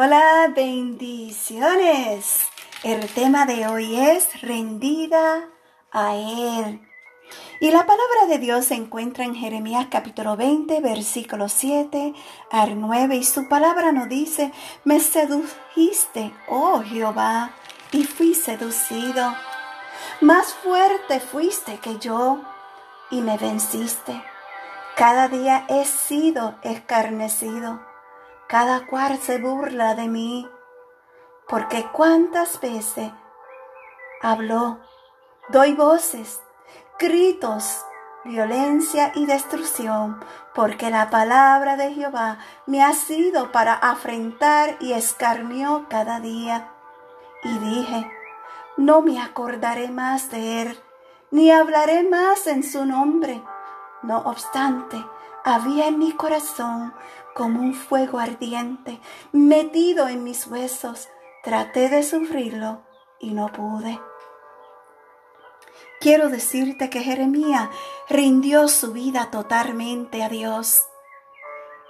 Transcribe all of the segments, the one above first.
Hola, bendiciones. El tema de hoy es rendida a Él. Y la palabra de Dios se encuentra en Jeremías capítulo 20, versículo 7 al 9. Y su palabra nos dice, me sedujiste, oh Jehová, y fui seducido. Más fuerte fuiste que yo, y me venciste. Cada día he sido escarnecido cada cual se burla de mí, porque cuántas veces habló, doy voces, gritos, violencia y destrucción, porque la palabra de Jehová me ha sido para afrentar y escarnió cada día. Y dije, no me acordaré más de él, ni hablaré más en su nombre. No obstante, había en mi corazón como un fuego ardiente metido en mis huesos. Traté de sufrirlo y no pude. Quiero decirte que Jeremías rindió su vida totalmente a Dios.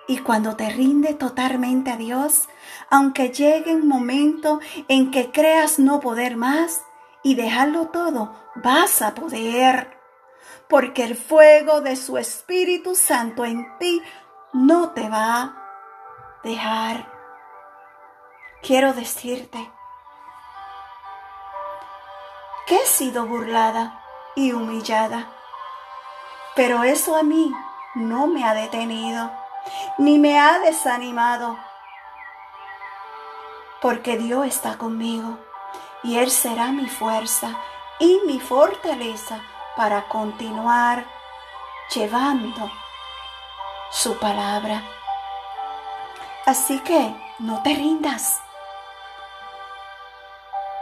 Y cuando te rinde totalmente a Dios, aunque llegue un momento en que creas no poder más y dejarlo todo, vas a poder porque el fuego de su Espíritu Santo en ti no te va a dejar. Quiero decirte que he sido burlada y humillada, pero eso a mí no me ha detenido ni me ha desanimado, porque Dios está conmigo y Él será mi fuerza y mi fortaleza para continuar llevando su palabra. Así que no te rindas.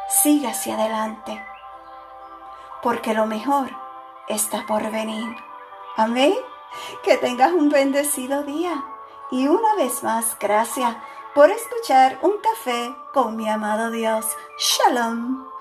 Sigue hacia adelante, porque lo mejor está por venir. Amén. Que tengas un bendecido día. Y una vez más, gracias por escuchar un café con mi amado Dios. Shalom.